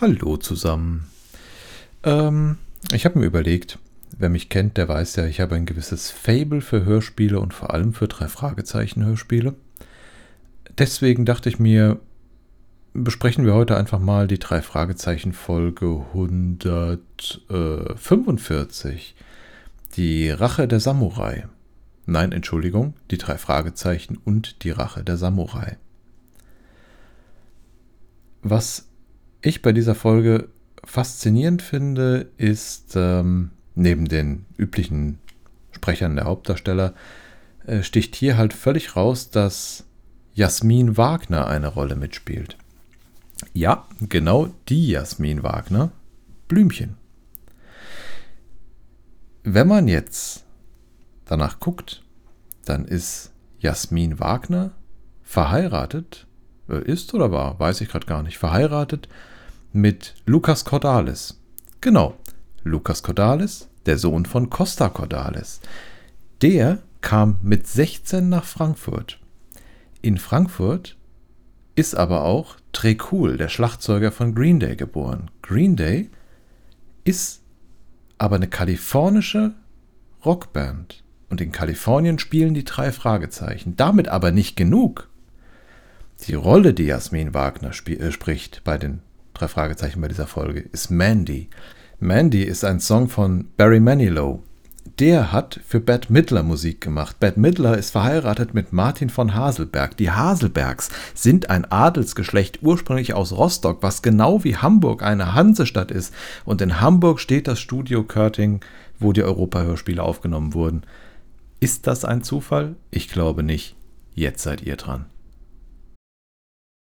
Hallo zusammen. Ähm, ich habe mir überlegt, wer mich kennt, der weiß ja, ich habe ein gewisses Fable für Hörspiele und vor allem für drei Fragezeichen Hörspiele. Deswegen dachte ich mir, besprechen wir heute einfach mal die drei Fragezeichen Folge 145. Die Rache der Samurai. Nein, Entschuldigung, die drei Fragezeichen und die Rache der Samurai. Was ich bei dieser Folge faszinierend finde, ist ähm, neben den üblichen Sprechern der Hauptdarsteller, äh, sticht hier halt völlig raus, dass Jasmin Wagner eine Rolle mitspielt. Ja, genau die Jasmin Wagner, Blümchen. Wenn man jetzt danach guckt, dann ist Jasmin Wagner verheiratet ist oder war, weiß ich gerade gar nicht, verheiratet mit Lukas Cordalis. Genau, Lukas Cordalis, der Sohn von Costa Cordalis. Der kam mit 16 nach Frankfurt. In Frankfurt ist aber auch Trey Cool, der Schlagzeuger von Green Day, geboren. Green Day ist aber eine kalifornische Rockband. Und in Kalifornien spielen die drei Fragezeichen. Damit aber nicht genug. Die Rolle, die Jasmin Wagner äh, spricht bei den drei Fragezeichen bei dieser Folge, ist Mandy. Mandy ist ein Song von Barry Manilow. Der hat für Bette Midler Musik gemacht. Bette Midler ist verheiratet mit Martin von Haselberg. Die Haselbergs sind ein Adelsgeschlecht ursprünglich aus Rostock, was genau wie Hamburg eine Hansestadt ist. Und in Hamburg steht das Studio Körting, wo die Europahörspiele aufgenommen wurden. Ist das ein Zufall? Ich glaube nicht. Jetzt seid ihr dran.